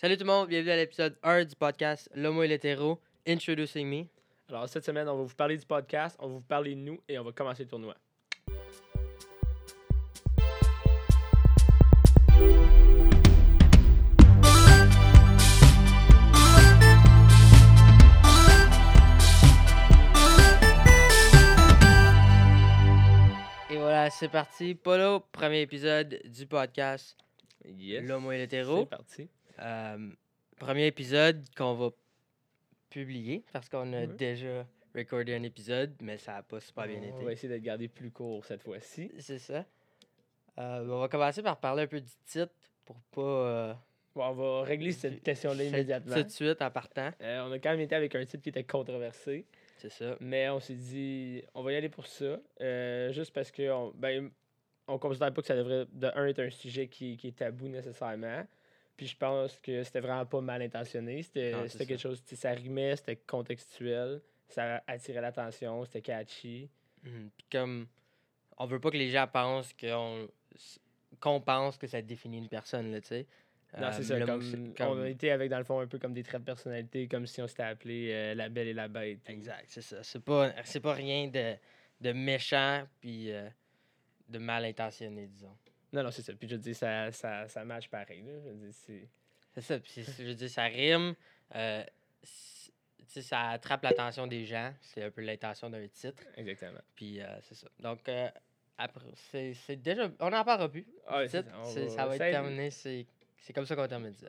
Salut tout le monde, bienvenue à l'épisode 1 du podcast L'Homo et l'hétéro, Introducing Me. Alors, cette semaine, on va vous parler du podcast, on va vous parler de nous et on va commencer le tournoi. Et voilà, c'est parti. Polo, premier épisode du podcast Yes. L'Homo et C'est l'hétéro. parti. Euh, premier épisode qu'on va publier parce qu'on a Ouais. déjà recordé un épisode, mais ça n'a pas super bien On été. va essayer de garder plus court cette fois-ci. C'est ça. Euh, on va commencer par parler un peu du titre pour pas. euh, Bon, on va régler cette question-là immédiatement. Tout de suite en partant. Euh, on a quand même été avec un titre qui était controversé, C'est ça. mais on s'est dit, on va y aller pour ça. juste parce que on, ben, on considère pas que ça devrait, de un, être un sujet qui, qui est tabou nécessairement. Puis je pense que c'était vraiment pas mal intentionné. C'était ça. quelque chose, ça rimait, c'était contextuel, ça attirait l'attention, c'était catchy. Mhm. Puis comme on veut pas que les gens pensent qu'on pense que ça définit une personne là, tu sais. Non, Euh, c'est ça. le mot, Comme, c'est On été avec, dans le fond, un peu comme des traits de personnalité, comme si on s'était appelé euh, La Belle et la Bête. Exact, c'est ça. C'est pas c'est pas rien de, de méchant puis euh, de mal intentionné, disons. Non, non, c'est ça. Puis je veux dire, ça, ça, ça match pareil. Là. Je dire, c'est... C'est ça. Puis je veux dire, ça rime. euh, c'est- tu sais, ça attrape l'attention des gens. C'est un peu l'intention d'un titre. Exactement. Puis euh, c'est ça. Donc euh, après, c'est c'est déjà. On n'en parlera plus. Ah, c'est ça, va- ça va être terminé. C'est c'est comme ça qu'on termine ça.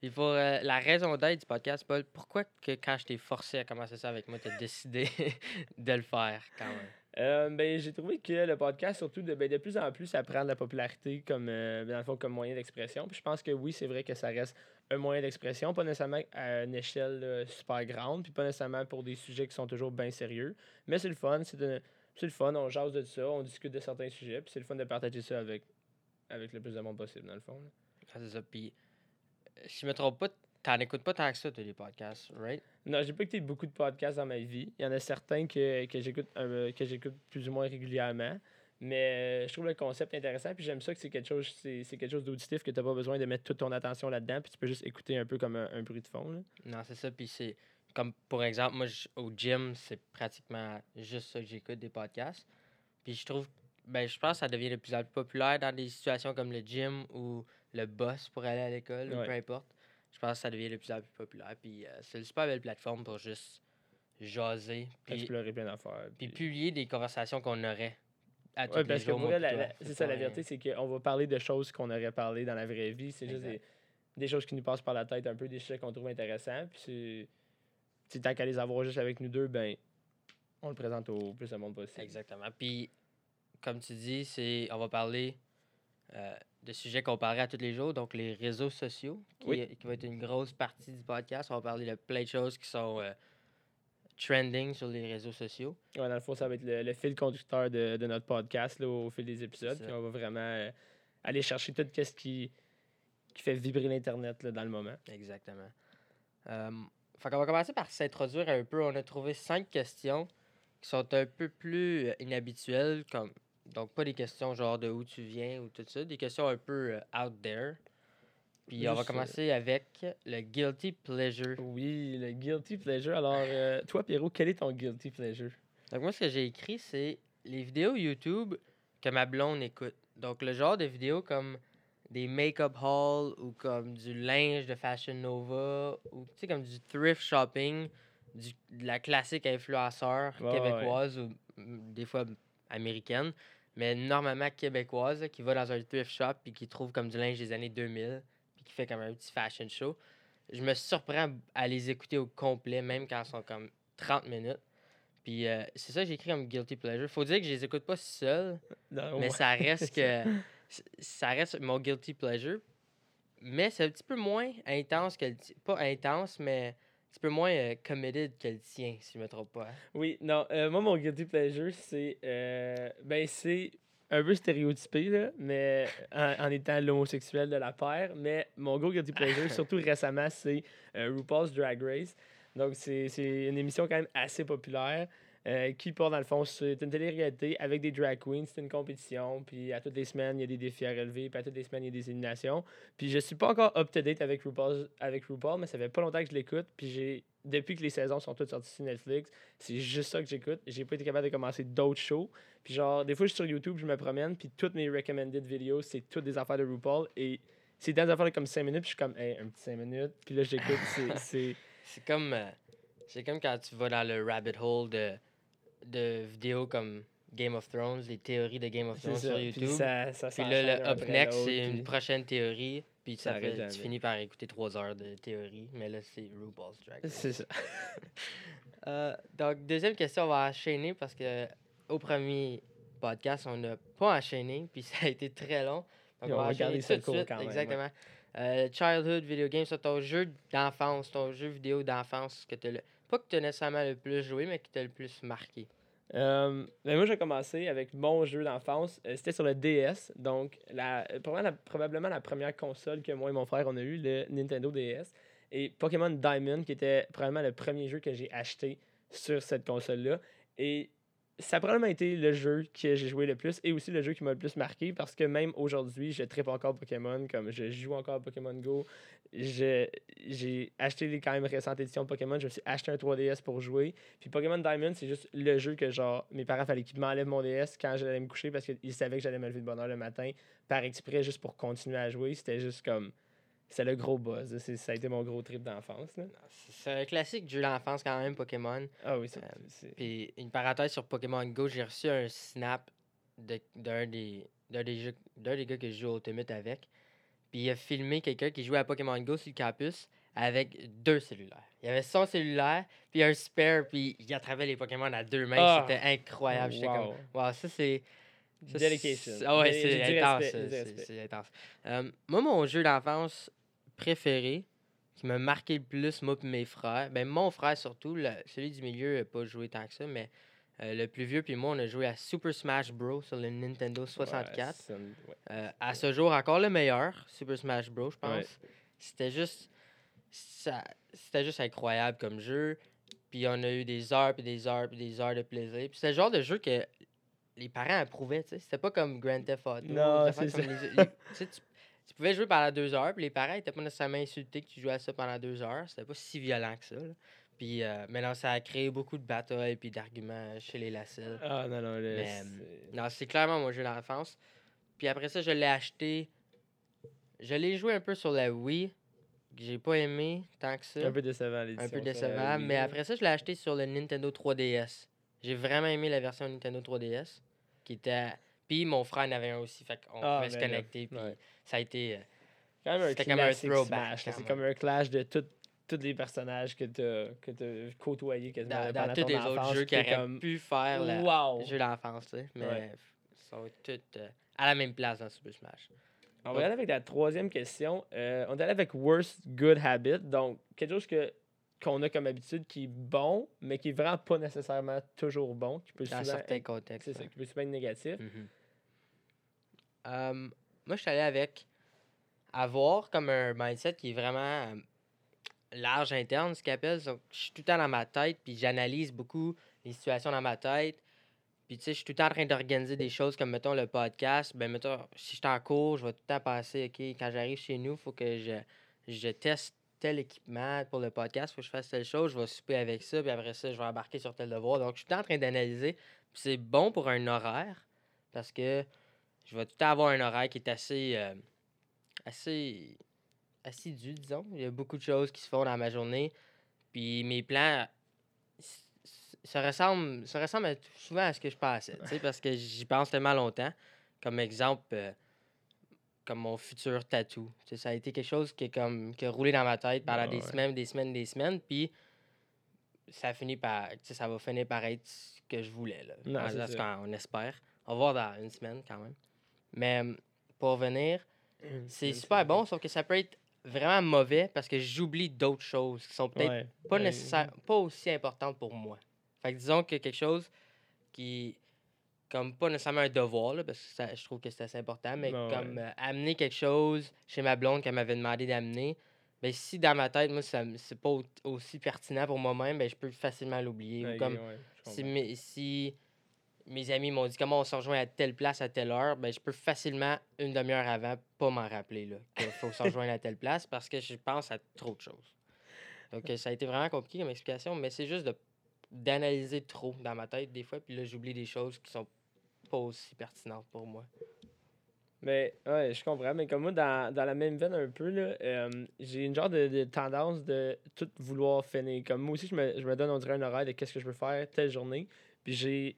Il faut euh, la raison d'être du podcast, Paul. Pourquoi que quand je t'ai forcé à commencer ça avec moi, tu as décidé de le faire quand même? Euh, ben, j'ai trouvé que le podcast, surtout, de, ben, de plus en plus, ça prend de la popularité comme, euh, dans le fond, comme moyen d'expression. Puis je pense que oui, c'est vrai que ça reste un moyen d'expression, pas nécessairement à une échelle euh, super grande, puis pas nécessairement pour des sujets qui sont toujours bien sérieux. Mais c'est le fun, c'est le fun, on jase de ça, on discute de certains sujets, puis c'est le fun de partager ça avec, avec le plus de monde possible, dans le fond. Ah, c'est ça. Puis, si je me trompe pas, t'en écoutes pas tant que ça, toi, les podcasts, right? Non, j'ai pas écouté beaucoup de podcasts dans ma vie. Il y en a certains que, que j'écoute euh, que j'écoute plus ou moins régulièrement. Mais euh, je trouve le concept intéressant. Puis j'aime ça que c'est quelque chose, c'est, c'est quelque chose d'auditif que tu n'as pas besoin de mettre toute ton attention là-dedans. Puis tu peux juste écouter un peu comme un, un bruit de fond. là. Non, c'est ça. Puis c'est comme, pour exemple, moi, au gym, c'est pratiquement juste ça que j'écoute des podcasts. Puis je trouve, ben, je pense que ça devient de plus en plus populaire dans des situations comme le gym ou le bus pour aller à l'école, ou peu importe. Je pense que ça devient de plus en plus populaire. Puis euh, c'est une super belle plateforme pour juste jaser. Puis, Explorer plein d'affaires. puis Puis- publier des conversations qu'on aurait à Ouais, parce que jours. la- la- c'est ça la vérité, c'est qu'on va parler de choses qu'on aurait parlé dans la vraie vie. C'est juste des, des choses qui nous passent par la tête un peu, des sujets qu'on trouve intéressants. Puis c'est. tant qu'à les avoir juste avec nous deux, ben on le présente au plus de monde possible. Exactement. Puis, comme tu dis, c'est on va parler euh, de sujets qu'on à tous les jours, donc les réseaux sociaux, qui, Oui. qui va être une grosse partie du podcast. On va parler de plein de choses qui sont euh, trending sur les réseaux sociaux. Ouais, dans le fond, ça va être le, le fil conducteur de, de notre podcast là, au fil des épisodes. Puis on va vraiment euh, aller chercher tout ce qui, qui fait vibrer l'Internet dans le moment. Exactement. Fait qu'on va commencer par s'introduire un peu. On a trouvé cinq questions qui sont un peu plus inhabituelles, comme donc pas des questions genre de où tu viens ou tout ça, des questions un peu euh, out there. Puis on va euh, commencer avec le guilty pleasure. Oui, le guilty pleasure. Alors, euh, toi, Pierrot, quel est ton guilty pleasure? Donc moi, ce que j'ai écrit, c'est les vidéos YouTube que ma blonde écoute. Donc le genre de vidéos comme des make-up hauls ou comme du linge de Fashion Nova ou tu sais comme du thrift shopping, du, de la classique influenceur ouais. québécoise ou mm, des fois américaine, mais normalement québécoise là, qui va dans un thrift shop puis qui trouve comme du linge des années 2000 puis qui fait comme un petit fashion show. Je me surprends à les écouter au complet même quand elles sont comme 30 minutes. Puis euh, c'est ça que j'ai écrit comme guilty pleasure. Faut dire que je les écoute pas seul, Non, mais ouais. ça reste que ça reste mon guilty pleasure. Mais c'est un petit peu moins intense que pas intense, mais petit peu moins euh, committed que le tien, si je me trompe pas. hein? Oui, non, euh, moi, mon guilty pleasure, c'est. euh, ben, c'est un peu stéréotypé, là, mais en, en étant l'homosexuel de la paire. Mais mon gros guilty pleasure, surtout récemment, c'est euh, RuPaul's Drag Race. Donc, c'est c'est une émission quand même assez populaire. Euh, qui part dans le fond, c'est une télé-réalité avec des drag queens, c'est une compétition, puis à toutes les semaines, il y a des défis à relever, puis à toutes les semaines, il y a des éliminations. Puis je suis pas encore up-to-date avec RuPaul, avec RuPaul, mais ça fait pas longtemps que je l'écoute, puis j'ai depuis que les saisons sont toutes sorties sur Netflix, c'est juste ça que j'écoute. J'ai pas été capable de commencer d'autres shows. Puis genre, des fois, je suis sur YouTube, je me promène, puis toutes mes recommended vidéos, c'est toutes des affaires de RuPaul, et c'est dans des affaires de comme 5 minutes, puis je suis comme, hey, un petit 5 minutes, puis là, j'écoute, c'est- c'est... Comme, euh, c'est comme quand tu vas dans le rabbit hole de, de vidéos comme Game of Thrones, les théories de Game of Thrones ça. sur Puis YouTube. ça, ça Puis là, le up next, c'est une prochaine théorie. Puis Ça fait, jamais. tu finis par écouter trois heures de théorie. Mais là, c'est RuPaul's Drag Race. C'est ça. Euh, donc, deuxième question, on va enchaîner parce que au premier podcast, on n'a pas enchaîné. Puis ça a été très long. Donc, on va enchaîner garder ça tout de court suite, quand même, ouais. Exactement. Euh, childhood video game, c'est ton jeu d'enfance, ton jeu vidéo d'enfance que tu le... Pas que tu as nécessairement le plus joué, mais qui t'a le plus marqué. Euh, ben moi, j'ai commencé avec mon jeu d'enfance. Euh, C'était sur le DS. Donc, la, probablement, la, première console que moi et mon frère on a eu, le Nintendo DS. Et Pokémon Diamond, qui était probablement le premier jeu que j'ai acheté sur cette console-là. Et ça a probablement été le jeu que j'ai joué le plus et aussi le jeu qui m'a le plus marqué parce que même aujourd'hui, je tripe encore Pokémon, comme je joue encore Pokémon Go. J'ai acheté les quand même récentes éditions de Pokémon. Je me suis acheté un 3DS pour jouer. Puis Pokémon Diamond, c'est juste le jeu que genre mes parents fallait qu'ils m'enlèvent mon DS quand j'allais me coucher parce qu'ils savaient que j'allais me lever de bonne heure le matin par exprès juste pour continuer à jouer. C'était juste comme c'est le gros buzz. Ça a été mon gros trip d'enfance. C'est- un classique jeu d'enfance quand même, Pokémon. Ah oui, c'est. Euh, Puis une parenthèse sur Pokémon Go, j'ai reçu un snap de- d'un des, des, jeux- d'un des gars que je joue au Ultimate avec. Puis il a filmé quelqu'un qui jouait à Pokémon Go sur le campus avec deux cellulaires. Il y avait son cellulaire, puis un spare, puis il attrapait les Pokémon à deux mains. Ah! C'était incroyable. J'étais comme, Wow. wow, ça c'est. Dedication. c'est- Ah ouais, c'est intense. c'est-. C'est intense. Euh, moi, mon jeu d'enfance préféré, qui m'a marqué le plus, moi et mes frères, ben mon frère surtout, le- celui du milieu n'a pas joué tant que ça, mais euh, le plus vieux puis moi, on a joué à Super Smash Bros. sur le Nintendo 64. Ouais, c'est une- ouais. Euh, à ce jour, encore le meilleur, Super Smash Bros, je pense. Ouais. C'était juste. ça- C'était juste incroyable comme jeu. Puis on a eu des heures, puis des heures, puis des heures de plaisir. Puis c'était le genre de jeu que les parents approuvaient, tu sais. C'était pas comme Grand Theft Auto. Non, c'est les- les- tu sais, tu- tu pouvais jouer pendant deux heures, puis les parents étaient pas nécessairement insultés que tu jouais à ça pendant deux heures. C'était pas si violent que ça. là. Puis euh, maintenant, ça a créé beaucoup de batailles puis d'arguments chez les Lacelles. Ah non, non, le- Mais, c'est- Non, c'est clairement mon jeu d'enfance. Puis après ça, je l'ai acheté. Je l'ai joué un peu sur la Wii. que J'ai pas aimé tant que ça. un peu décevant l'édition. Un peu décevant. Mais après ça, je l'ai acheté sur le Nintendo 3DS. J'ai vraiment aimé la version Nintendo 3DS. Qui était. Puis mon frère en avait un aussi. Fait qu'on Ah, pouvait se ben connecter. Puis ouais. ça a été. euh, quand même un C'était comme un throwback, C'est comme un clash de tout- tous les personnages que tu as côtoyés quasiment dans, dans tous les autres jeux qui auraient comme pu faire le wow. jeu d'enfance. tu sais, Mais Ouais. ils sont tous euh, à la même place dans Super Smash. On va aller avec la troisième question. Euh, on est allé avec worst good habit, donc quelque chose que qu'on a comme habitude qui est bon, mais qui est vraiment pas nécessairement toujours bon, qui peut Dans souvent certains être, contextes. c'est ça, ouais. qui peut souvent être négatif. Mhm. Euh, moi, je suis allé avec avoir comme un mindset qui est vraiment euh, large interne, ce qu'ils appellent. Donc, je suis tout le temps dans ma tête, puis j'analyse beaucoup les situations dans ma tête. Puis, tu sais, je suis tout le temps en train d'organiser des choses comme, mettons, le podcast. Ben, mettons, si je suis en cours, je vais tout le temps penser, OK, quand j'arrive chez nous, il faut que je, je teste tel équipement pour le podcast, il faut que je fasse telle chose, je vais souper avec ça, puis après ça, je vais embarquer sur tel devoir. Donc, je suis tout le temps en train d'analyser. Puis c'est bon pour un horaire, parce que je vais tout le temps avoir un horaire qui est assez, euh, assez assidu, disons. Il y a beaucoup de choses qui se font dans ma journée. Puis mes plans se ressemblent, se ressemblent souvent à ce que je pensais, parce que j'y pense tellement longtemps. Comme exemple, euh, comme mon futur tatou. Ça a été quelque chose qui, est comme, qui a roulé dans ma tête pendant des ouais. semaines, des semaines, des semaines. Puis ça finit par, ça va finir par être ce que je voulais. Là. Non, En- c'est en tout ça. cas, on espère. On va voir dans une semaine quand même. Mais pour venir, c'est super bon, sauf que ça peut être vraiment mauvais parce que j'oublie d'autres choses qui sont peut-être Ouais. pas Ouais. nécessaire, pas aussi importantes pour moi. Fait que disons que quelque chose qui comme pas nécessairement un devoir là, parce que ça, je trouve que c'est assez important, mais Ouais, comme ouais. euh, amener quelque chose chez ma blonde qu'elle m'avait demandé d'amener, ben, si dans ma tête, moi, ça c'est pas au- aussi pertinent pour moi-même, ben, je peux facilement l'oublier. Ou Ok, comme ouais, si mes amis m'ont dit comment on se rejoint à telle place à telle heure, ben, je peux facilement, une demi-heure avant, pas m'en rappeler qu'il faut se rejoindre à telle place parce que je pense à trop de choses. Donc, euh, ça a été vraiment compliqué comme explication, mais c'est juste d'analyser trop dans ma tête des fois, puis là, j'oublie des choses qui sont pas aussi pertinentes pour moi. Mais ouais, je comprends. Mais comme moi, dans, dans la même veine un peu, euh, j'ai une genre de, de tendance de tout vouloir finir. Comme moi aussi, je me, je me donne, on dirait, un horaire de qu'est-ce que je veux faire telle journée. Puis j'ai.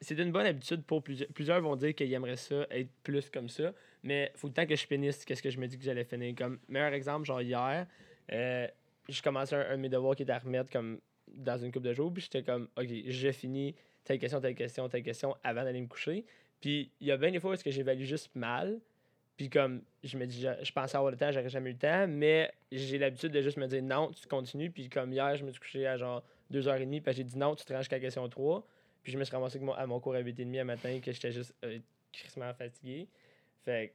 C'est une bonne habitude pour plusieurs. Plusieurs vont dire qu'ils aimeraient ça, être plus comme ça. Mais faut le temps que je finisse qu'est-ce que je me dis que j'allais finir. Comme meilleur exemple, genre hier, euh, je commençais un, un de mes devoirs qui était à remettre comme dans une couple de jours. Puis j'étais comme, OK, j'ai fini telle question, telle question, telle question avant d'aller me coucher. Puis il y a bien des fois où est-ce que j'évalue juste mal. Puis comme je me dis, je, je pensais avoir le temps, j'aurais jamais eu le temps, mais j'ai l'habitude de juste me dire non, tu continues. Puis comme hier, je me suis couché à genre 2h30, puis j'ai dit non, tu te ranges jusqu'à la question 3. Puis je me suis ramassé mon- à mon cours à 8h30 à matin, que j'étais juste euh, crissement fatigué. Fait que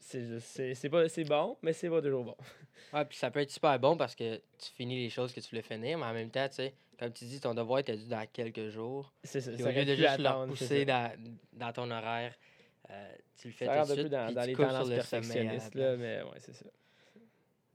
c'est juste- c'est c'est pas c'est bon, mais c'est pas toujours bon. Ouais, puis ça peut être super bon parce que tu finis les choses que tu voulais finir, mais en même temps, tu sais, comme tu dis, ton devoir était dû dans quelques jours. C'est ça. Puis ça au lieu de juste le attendre, ça. dans, dans ton horaire, euh, tu le fais Ça tout de suite. dans, puis dans tu les tendances le perfectionnistes, là, mais ouais, c'est ça.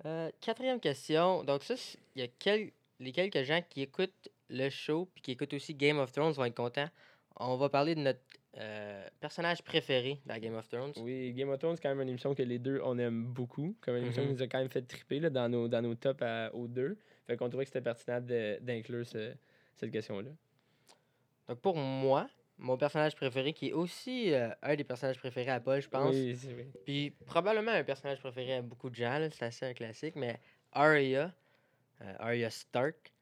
Euh, quatrième question. Donc, ça, il y a quel- les quelques gens qui écoutent le show puis qui écoutent aussi Game of Thrones vont être contents. On va parler de notre euh, personnage préféré dans Game of Thrones. Oui, Game of Thrones, c'est quand même une émission que les deux, on aime beaucoup. Comme une émission Mhm. qui nous a quand même fait triper là, dans, nos, dans nos tops à- aux deux. Fait qu'on trouvait que c'était pertinent d'inclure ce- cette question-là. Donc, pour moi, mon personnage préféré, qui est aussi euh, un des personnages préférés à Paul, je pense, Oui, vrai. Puis probablement un personnage préféré à beaucoup de gens, c'est assez un classique, mais Arya, euh, Arya Stark,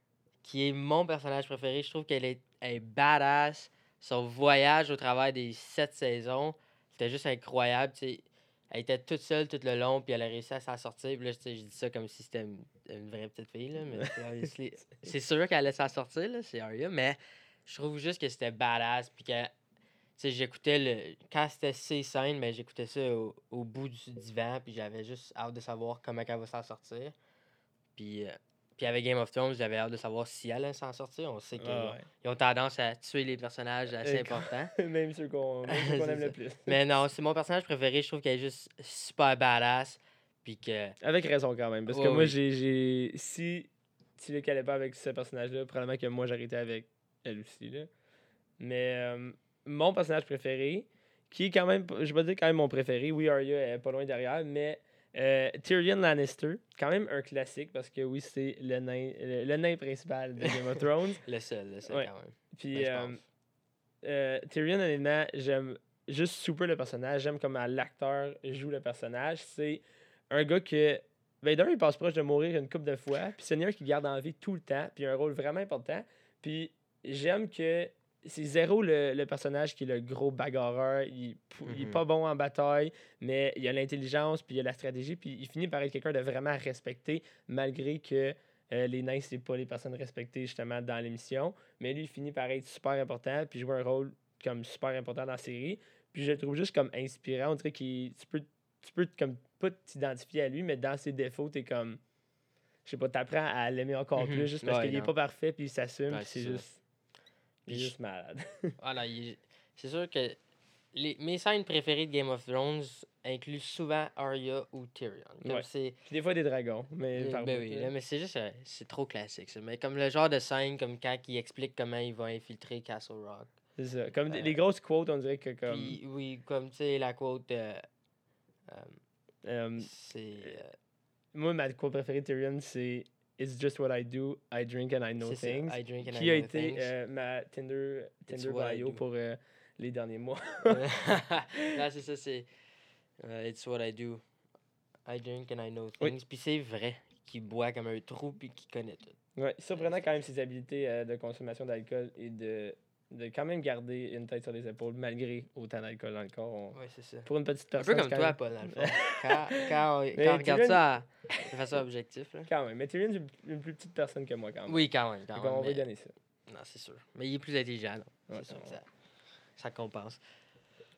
qui est mon personnage préféré. Je trouve qu'elle est, badass. Son voyage au travers des sept saisons, c'était juste incroyable. Elle était toute seule tout le long, puis elle a réussi à s'en sortir. Puis là, je dis ça comme si c'était une, une vraie petite fille, là, mais c'est sûr qu'elle allait s'en sortir, c'est Arya, mais je trouve juste que c'était badass, puis que sais, j'écoutais le. Quand c'était ces scènes, mais j'écoutais ça au, au bout du divan, puis j'avais juste hâte de savoir comment elle va s'en sortir. Puis, euh, puis avec Game of Thrones, j'avais hâte de savoir si elle allait s'en sortir. On sait qu'ils Ah ont tendance à tuer les personnages assez importants. même ceux qu'on aime le plus. Mais non, c'est mon personnage préféré. Je trouve qu'elle est juste super badass. Puis que. Avec raison quand même. Parce que moi, oui. j'ai. j'ai- Si tu ne calais pas avec ce personnage-là, probablement que moi, été avec elle aussi. Là. Mais euh, mon personnage préféré, qui est quand même. Je vais dire quand même mon préféré. Oui, Arya est pas loin derrière, mais. Euh, Tyrion Lannister, quand même un classique parce que oui, c'est le nain, le, le nain principal de Game of Thrones. Le seul, le seul Ouais. quand même. Puis Ben, euh, euh, Tyrion, honnêtement, j'aime juste super le personnage. J'aime comment l'acteur joue le personnage. C'est un gars que. Vader, il passe proche de mourir une couple de fois. Puis c'est un qui garde en vie tout le temps. Puis il a un rôle vraiment important. Puis j'aime que c'est zéro le, le personnage qui est le gros bagarreur. Il, il est Mhm. pas bon en bataille, mais il a l'intelligence, puis il a la stratégie. Puis il finit par être quelqu'un de vraiment respecté, malgré que euh, les nains, c'est pas les personnes respectées justement dans l'émission. Mais lui, il finit par être super important, puis jouer un rôle comme super important dans la série. Puis je le trouve juste comme inspirant. On dirait qu'il tu peux, tu peux comme pas t'identifier à lui, mais dans ses défauts, t'es comme. Je sais pas, t'apprends à l'aimer encore Mhm. plus juste parce Ouais, qu'il est pas parfait, puis il s'assume, Ouais, puis c'est juste. Il est juste malade. Voilà, il est- c'est sûr que les, mes scènes préférées de Game of Thrones incluent souvent Arya ou Tyrion. Comme Ouais. des fois des dragons, mais Euh, par ben oui, là. mais c'est juste, euh, c'est trop classique ça. Mais comme le genre de scène, comme quand il explique comment il va infiltrer Castle Rock. C'est ça. Comme des- Euh, les grosses quotes, on dirait que comme. Puis oui, comme tu sais, la quote, euh, c'est. moi, ma quote préférée de Tyrion, c'est It's just what I do, I drink and I know c'est ça, things. I drink and I qui a know été things. euh, ma Tinder, Tinder I bio pour euh, les derniers mois. non, c'est ça, c'est. euh, it's what I do. I drink and I know Oui. things. Puis c'est vrai qu'il boit comme un trou puis qu'il connaît tout. Ouais, surprenant quand même ses habiletés euh, de consommation d'alcool et de, de quand même garder une tête sur les épaules malgré autant d'alcool dans le corps. On- Ouais, c'est ça. Pour une petite Un peu personne. comme toi, Paul, dans le fond. Quand, quand on, quand on regarde ça de façon objective, là. Quand même. Mais Tyrion, c'est une plus petite personne que moi quand même. Oui, quand même. Quand même qu'on va mais- donner ça. Non, c'est sûr. Mais il est plus intelligent, Ouais, c'est sûr que ça, ça compense.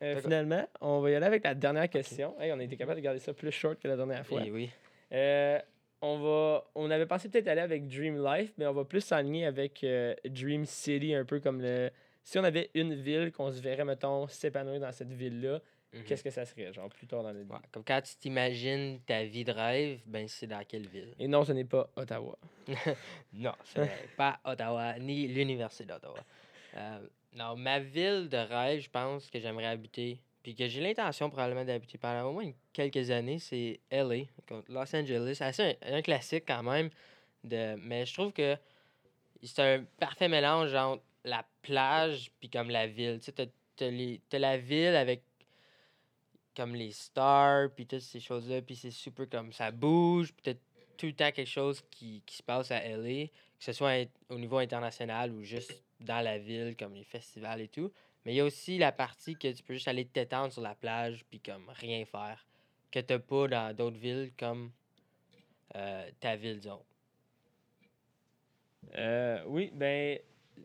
Euh, finalement, on va y aller avec la dernière question. Hey, on a été capable de garder ça plus short que la dernière fois. Oui, oui. Euh, on va. On avait pensé peut-être aller avec Dream Life, mais on va plus s'aligner avec euh, Dream City, un peu comme le. Si on avait une ville qu'on se verrait, mettons, s'épanouir dans cette ville-là, Mhm. qu'est-ce que ça serait, genre, plus tard dans notre vie? Ouais, Comme quand tu t'imagines ta vie de rêve, ben c'est dans quelle ville? Et non, ce n'est pas Ottawa. Non, c'est pas Ottawa, ni l'Université d'Ottawa. Euh, non, ma ville de rêve, je pense que j'aimerais habiter, puis que j'ai l'intention probablement d'habiter pendant au moins quelques années, c'est LA, Los Angeles. C'est un, classique quand même, de, mais je trouve que c'est un parfait mélange entre la plage puis comme la ville. Tu sais, t'as- la ville avec comme les stars, puis toutes ces choses-là, puis c'est super comme ça bouge, puis t'as tout le temps quelque chose qui, qui se passe à LA, que ce soit au niveau international ou juste dans la ville, comme les festivals et tout. Mais il y a aussi la partie que tu peux juste aller t'étendre sur la plage, puis comme rien faire, que t'as pas dans d'autres villes comme euh, ta ville, disons. Euh, oui, ben,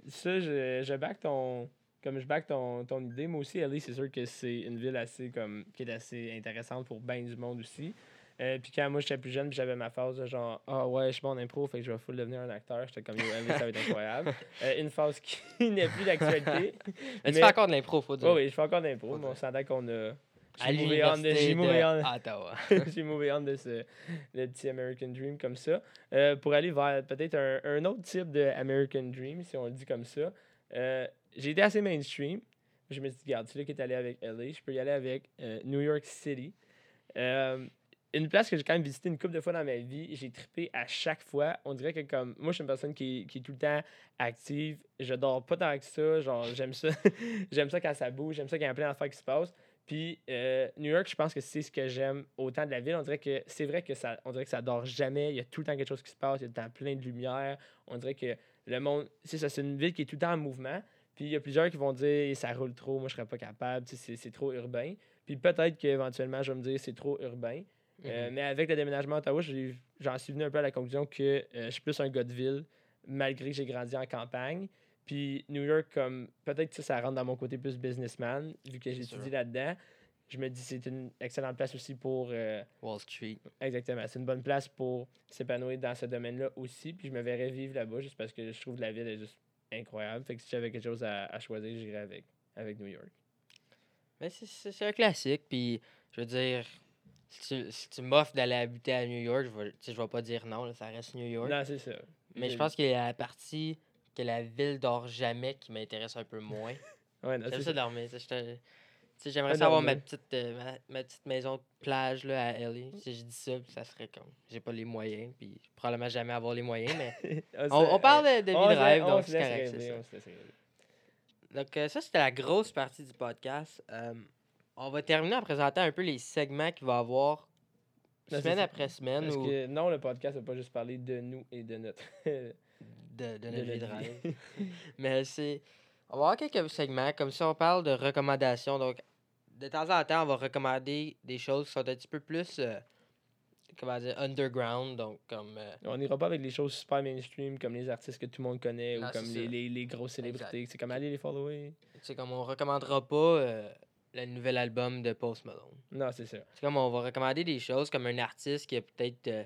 ça, je, je back ton. Comme je back ton, ton idée, moi aussi, LA, c'est sûr que c'est une ville assez comme qui est assez intéressante pour bien du monde aussi. Euh, puis quand moi j'étais plus jeune, j'avais ma phase de genre Ah ouais, je suis bon en impro, fait que je vais full devenir un acteur. J'étais comme Yo, ça va être incroyable. Euh, une phase qui n'est plus d'actualité. Mais, tu fais encore de l'impro, faut dire. Oui, oui, je fais encore d'impro, Faut mais on s'entend qu'on a. J'ai mové on de- j'ai mové on- de de ce le petit American Dream comme ça. Euh, pour aller vers peut-être un, un autre type de American Dream, si on le dit comme ça. Euh, j'ai été assez mainstream. Je me suis dit, regarde, celui qui est allé avec LA, je peux y aller avec euh, New York City. Une place que j'ai quand même visité une couple de fois dans ma vie. J'ai trippé à chaque fois. On dirait que comme moi, je suis une personne qui, qui est tout le temps active. Je dors pas tant que ça. Genre, j'aime ça. j'aime ça quand ça bouge. J'aime ça quand il y a plein d'affaires qui se passent. Puis euh, New York, je pense que c'est ce que j'aime autant de la ville. On dirait que c'est vrai que ça, on dirait que ça dort jamais. Il y a tout le temps quelque chose qui se passe. Il y a tout le temps plein de lumière. On dirait que le monde, c'est ça, c'est une ville qui est tout le temps en mouvement. Puis il y a plusieurs qui vont dire ça roule trop, moi je serais pas capable, c'est trop urbain. Puis peut-être qu'éventuellement je vais me dire c'est trop urbain. Euh, Mhm. mais avec le déménagement à Ottawa, j'en suis venu un peu à la conclusion que euh, je suis plus un gars de ville, malgré que j'ai grandi en campagne. Puis New York, comme peut-être que ça, rentre dans mon côté plus businessman, vu que étudié là-dedans. Je me dis c'est une excellente place aussi pour. euh, Wall Street. exactement, c'est une bonne place pour s'épanouir dans ce domaine-là aussi. Puis je me verrais vivre là-bas juste parce que je trouve que la ville est juste incroyable. Fait que si j'avais quelque chose à, à choisir, j'irais avec, avec New York. Mais c'est un classique, puis je veux dire, si tu, si tu m'offres d'aller habiter à New York, je vais, tu sais, je vais pas dire non, là, ça reste New York. Non, c'est ça. mais je pense qu'il y a la partie que la ville dort jamais qui m'intéresse un peu moins. Ouais, non, J'aime ça dormir. J'aimerais ça avoir ma petite, euh, ma, ma petite maison de plage là, à LA. Si je dis ça, ça serait comme. J'ai pas les moyens, puis probablement jamais avoir les moyens, mais. Ah, on, parle de, de vie on de rêve, on donc c'est correct. rêver, ça. Donc, euh, ça, c'était la grosse partie du podcast. Euh, on va terminer en présentant un peu les segments qu'il va y avoir Non, c'est semaine après semaine Parce ou que non, le podcast va pas juste parler de nous et de notre. de, de de notre vie de rêve. Mais c'est. On va avoir quelques segments, comme ça on parle de recommandations. Donc, de temps en temps, on va recommander des choses qui sont un petit peu plus. euh, comment dire, underground. Donc, comme. euh, On n'ira pas avec les choses super mainstream comme les artistes que tout le monde connaît Non, ou comme c'est les, les, les grosses célébrités. C'est comme aller les follower. sais, comme on recommandera pas euh, le nouvel album de Post Malone. Non, c'est ça. C'est comme on va recommander des choses comme un artiste qui a peut-être euh,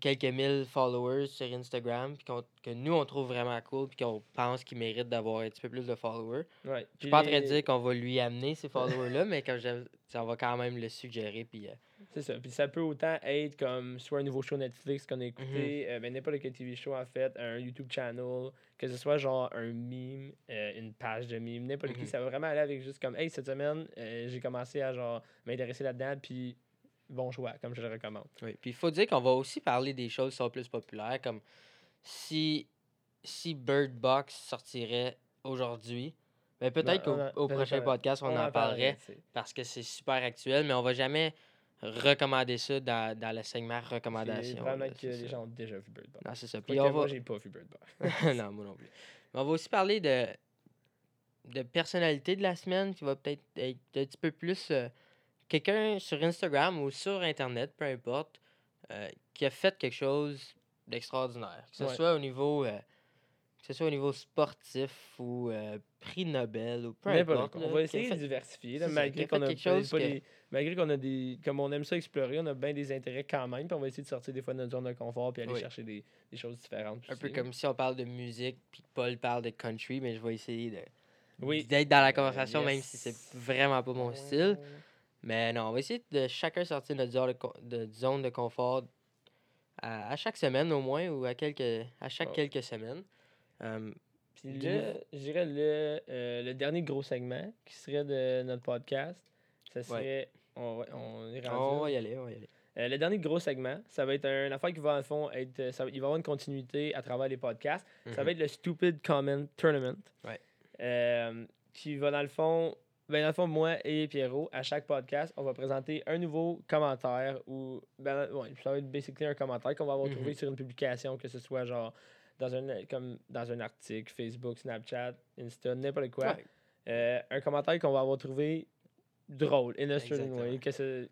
quelques mille followers sur Instagram, puis que nous on trouve vraiment cool, puis qu'on pense qu'il mérite d'avoir un petit peu plus de followers. Ouais. Je suis pas en train de dire qu'on va lui amener ces followers-là, mais ça, on va quand même le suggérer. Puis, euh, C'est ça. Puis ça peut autant être comme soit un nouveau show Netflix qu'on a Mhm. écouté, euh, ben, n'importe quel TV show en fait, un YouTube channel, que ce soit genre un meme, euh, une page de meme, n'importe qui. Mhm. Ça va vraiment aller avec juste comme, hey, cette semaine, euh, j'ai commencé à genre m'intéresser là-dedans, puis bon choix, comme je le recommande. oui. Puis il faut dire qu'on va aussi parler des choses qui sont plus populaires, comme si, si Bird Box sortirait aujourd'hui. Ben, peut-être Ben, qu'au en- prochain podcast, on, en parlerait. tu sais. parce que c'est super actuel, mais on va jamais recommander ça dans, dans le segment recommandation. Que les gens ont déjà vu Bird Box. Non, c'est ça. Puis on moi, va... j'ai pas vu Bird Box. non, moi non plus. Mais on va aussi parler de, de personnalité de la semaine qui va peut-être être un petit peu plus euh, quelqu'un sur Instagram ou sur Internet, peu importe, euh, qui a fait quelque chose d'extraordinaire. Que ce Ouais. soit au niveau euh, que ce soit au niveau sportif ou euh, prix Nobel ou peu importe. On va essayer de diversifier, là, malgré qu'on a, chose pas que- des- malgré qu'on a des. Comme on aime ça explorer, on a bien des intérêts quand même. Puis on va essayer de sortir des fois de notre zone de confort puis aller Oui. chercher des, des choses différentes. Un peu comme si on parle de musique, puis que Paul parle de country, mais je vais essayer de Oui. d'être dans la Euh, conversation, même si c'est vraiment pas mon style. Mais non, on va essayer de chacun sortir de notre zone de, zone de confort à, à chaque semaine au moins, ou à, quelques, à chaque Ouais. quelques semaines. Euh, Puis là, je dirais le, euh, le dernier gros segment qui serait de notre podcast, ça serait. On, va- on est rendu on va y aller, on va y aller. Euh, le dernier gros segment, ça va être un affaire qui va, en fond, être. Ça, il va y avoir une continuité à travers les podcasts. Ça Mhm. va être le Stupid Comment Tournament. Ouais. Euh, qui va, dans le fond. Ben, dans le fond, moi et Pierrot, à chaque podcast, on va présenter un nouveau commentaire ou. Ben, ouais, ça va être basically un commentaire qu'on va avoir Mhm. trouvé sur une publication, que ce soit genre dans un, comme dans un article, Facebook, Snapchat, Insta, n'importe quoi. Ouais. Euh, un commentaire qu'on va avoir trouvé drôle, in a certain way,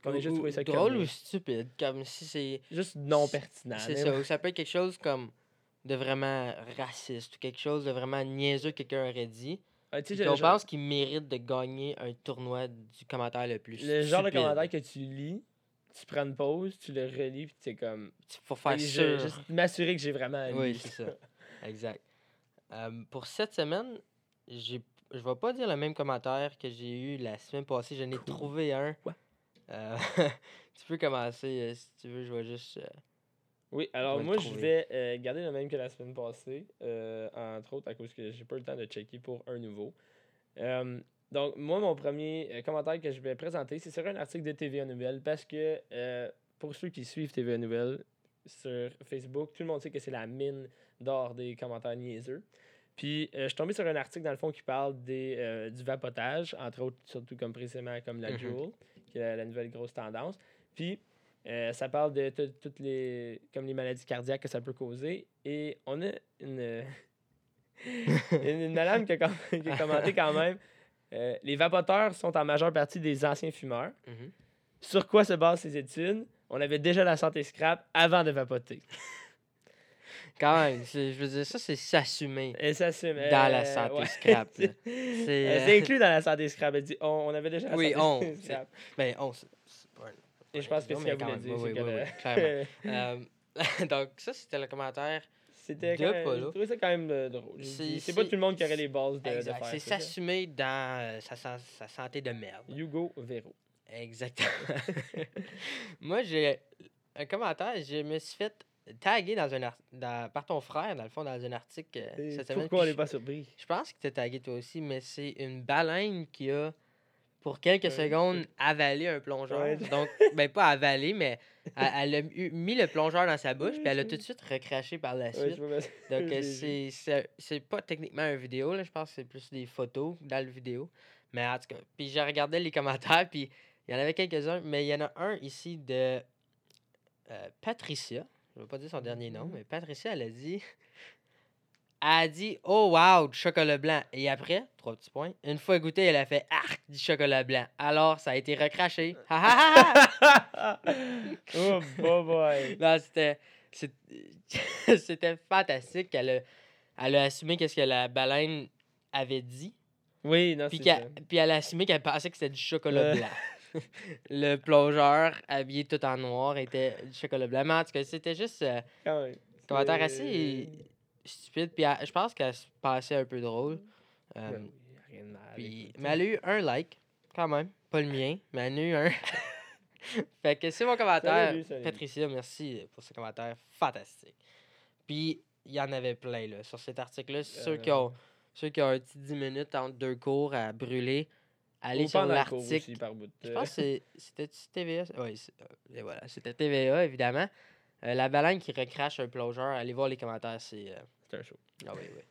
qu'on Ou- ait juste ou trouvé ça drôle ou stupide, comme si c'est. Juste non pertinent. C'est ça, ou ça peut être quelque chose comme de vraiment raciste ou quelque chose de vraiment niaiseux que quelqu'un aurait dit. Ah, genre- pense qu'il mérite de gagner un tournoi du commentaire le plus Le genre de commentaire que tu lis, tu prends une pause, tu le relis, puis tu comme. Faut faire je- sûr. Juste m'assurer que j'ai vraiment lu. Oui, c'est ça. Exact. Euh, pour cette semaine, j'ai je vais pas dire le même commentaire que j'ai eu la semaine passée. J'en ai Cool. trouvé un. Quoi? Euh, tu peux commencer euh, si tu veux. Je vais juste. euh, Oui, alors moi, je vais garder le même que la semaine passée, entre autres à cause que j'ai pas eu le temps de checker pour un nouveau. Donc, moi, mon premier euh, commentaire que je vais présenter, c'est sur un article de TVA Nouvelles parce que euh, pour ceux qui suivent TVA Nouvelles sur Facebook, tout le monde sait que c'est la mine d'or des commentaires niaiseux. Puis, euh, je suis tombé sur un article, dans le fond, qui parle des, euh, du vapotage, entre autres, surtout comme précisément comme la Mhm. Juul, qui est la, la nouvelle grosse tendance. Puis, euh, ça parle de tout- toutes les comme les maladies cardiaques que ça peut causer. Et on a une, une, une madame qui a, com- qui a commenté quand même euh, Les vapoteurs sont en majeure partie des anciens fumeurs. mhm. Sur quoi se basent ces études? On avait déjà la santé scrap avant de vapoter. Quand même, c'est- je veux dire, ça, c'est s'assumer Et c'est. dans la euh, santé ouais. scrap. là. C'est C'est. euh, euh, c'est inclus dans la santé scrap. Elle dit on, on avait déjà la Oui, santé on, c'est- scrap. Ben, on. c'est- c'est pas un- Et je pense que Non, ce qu'elle voulait dire, oui, c'est oui, clairement. Euh, donc, ça, c'était le commentaire. C'était quand même. J'ai trouvé ça quand même euh, drôle. C'est- pas tout le monde qui aurait les bases de, faire C'est s'assumer dans euh, sa, sa santé de merde. Hugo Véro. Exactement. Moi, j'ai un commentaire. Je me suis fait taguer dans un dans- par ton frère, dans le fond, dans un article euh, Et cette semaine. Pourquoi on n'est pas surpris? Je pense que tu tagué toi aussi, mais c'est une baleine qui a, pour quelques secondes, avalé un plongeur. Ouais. Donc, ben pas avalé, mais elle, elle a eu- mis le plongeur dans sa bouche, Ouais, puis elle a tout de suite recraché par la Ouais, suite. bien. Donc, c'est- pas techniquement une vidéo, là, je pense que c'est plus des photos dans le vidéo. Mais en tout cas, puis j'ai regardé les commentaires, puis il y en avait quelques-uns, mais il y en a un ici de euh, Patricia. Je vais pas dire son dernier nom, mais Patricia, elle a dit. Elle a dit Oh wow, du chocolat blanc. Et après, trois petits points, une fois goûté, elle a fait Arc du chocolat blanc. Alors, ça a été recraché. Oh, boy. Non, c'était. C'était fantastique. Elle a, elle a assumé qu'est-ce que la baleine avait dit. Oui, non, Puis, ça. puis elle a assumé qu'elle pensait que c'était du chocolat Euh. blanc. le plongeur, habillé tout en noir, était du chocolat blanc. Mais en tout cas, c'était juste euh, Quand même. commentaire assez stupide. Puis elle- je pense qu'elle se passait un peu drôle. Euh, Ben oui, rien de mal. puis, écoute. mais elle a eu un like, quand même. Pas le mien, mais elle en a eu un. fait que c'est mon commentaire. Patricia, merci pour ce commentaire fantastique. Puis, il y en avait plein, là, sur cet article-là. Ceux, qui Euh, ont, ceux qui ont un petit 10 minutes entre deux cours à brûler, allez Ou sur pendant le cours l'article. aussi, par bout. Je pense que c'est- c'était TVA. Oui, et voilà, c'était TVA, évidemment. Euh, la baleine qui recrache un plongeur, allez voir les commentaires, c'est... euh, C'est un show. Ah oui, oui.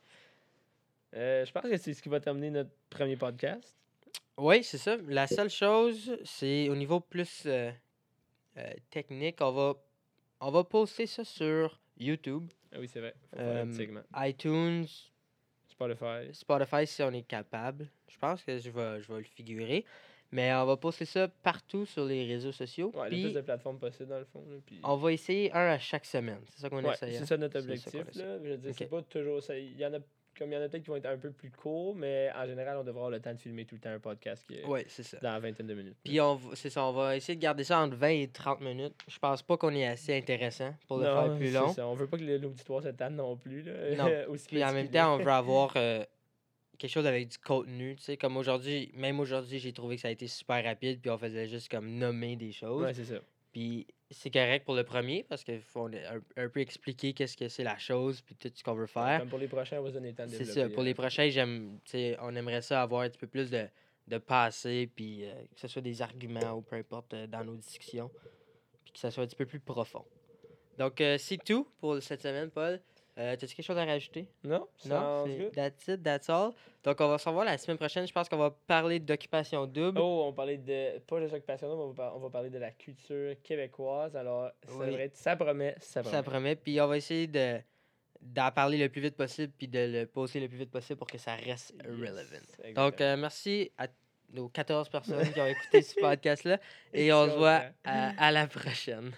Euh, je pense que c'est ce qui va terminer notre premier podcast. Oui, c'est ça. La seule chose, c'est au niveau plus euh, euh, technique, on va, on va poster ça sur YouTube, Ah oui, c'est vrai. Faut faire un petit segment. iTunes, Spotify. Spotify si on est capable. Je pense que je vais, je vais le figurer. Mais on va poster ça partout sur les réseaux sociaux. Ouais, le plus de plateformes possible, dans le fond. là, puis- on va essayer un à chaque semaine. C'est ça qu'on Ouais, essaye. c'est hein? ça notre ça objectif. là. Je veux dire, c'est pas toujours ça. Il y en a comme il y en a peut-être qui vont être un peu plus courts, mais en général, on devrait avoir le temps de filmer tout le temps un podcast qui est Ouais, c'est ça. dans la vingtaine de minutes. Puis on c'est ça, on va essayer de garder ça entre 20 et 30 minutes. Je pense pas qu'on est assez intéressant pour le faire plus long. ça. On veut pas que l'auditoire s'étende non plus. Là, Non. aussi Puis en même temps, on veut avoir euh, quelque chose avec du contenu. Tu sais, comme aujourd'hui, même aujourd'hui, j'ai trouvé que ça a été super rapide. Puis on faisait juste comme nommer des choses. Ouais, c'est ça. Puis c'est correct pour le premier parce qu'il faut un, un peu expliquer qu'est-ce que c'est la chose. Puis tout ce qu'on veut faire. Comme pour les prochains, on va se donner le temps de C'est ça. Pour les euh, prochains, j'aime, on aimerait ça avoir un petit peu plus de, de passé, puis euh, que ce soit des arguments ou peu importe euh, dans nos discussions, puis que ça soit un petit peu plus profond. Donc, euh, c'est tout pour cette semaine, Paul. Euh, T'as-tu quelque chose à rajouter? Non, Non, c'est that's it, that's all. Donc, on va se revoir la semaine prochaine. Je pense qu'on va parler d'occupation double. Oh, on parlait de. Pas de occupation, mais on va, on va parler de la culture québécoise. Alors, ça, Oui. promet, ça promet. Ça promet. Puis on va essayer de d'en parler le plus vite possible, puis de le poster le plus vite possible pour que ça reste Yes, relevant. Donc, euh, merci à nos 14 personnes qui ont écouté ce podcast-là. Et on se voit à, à la prochaine.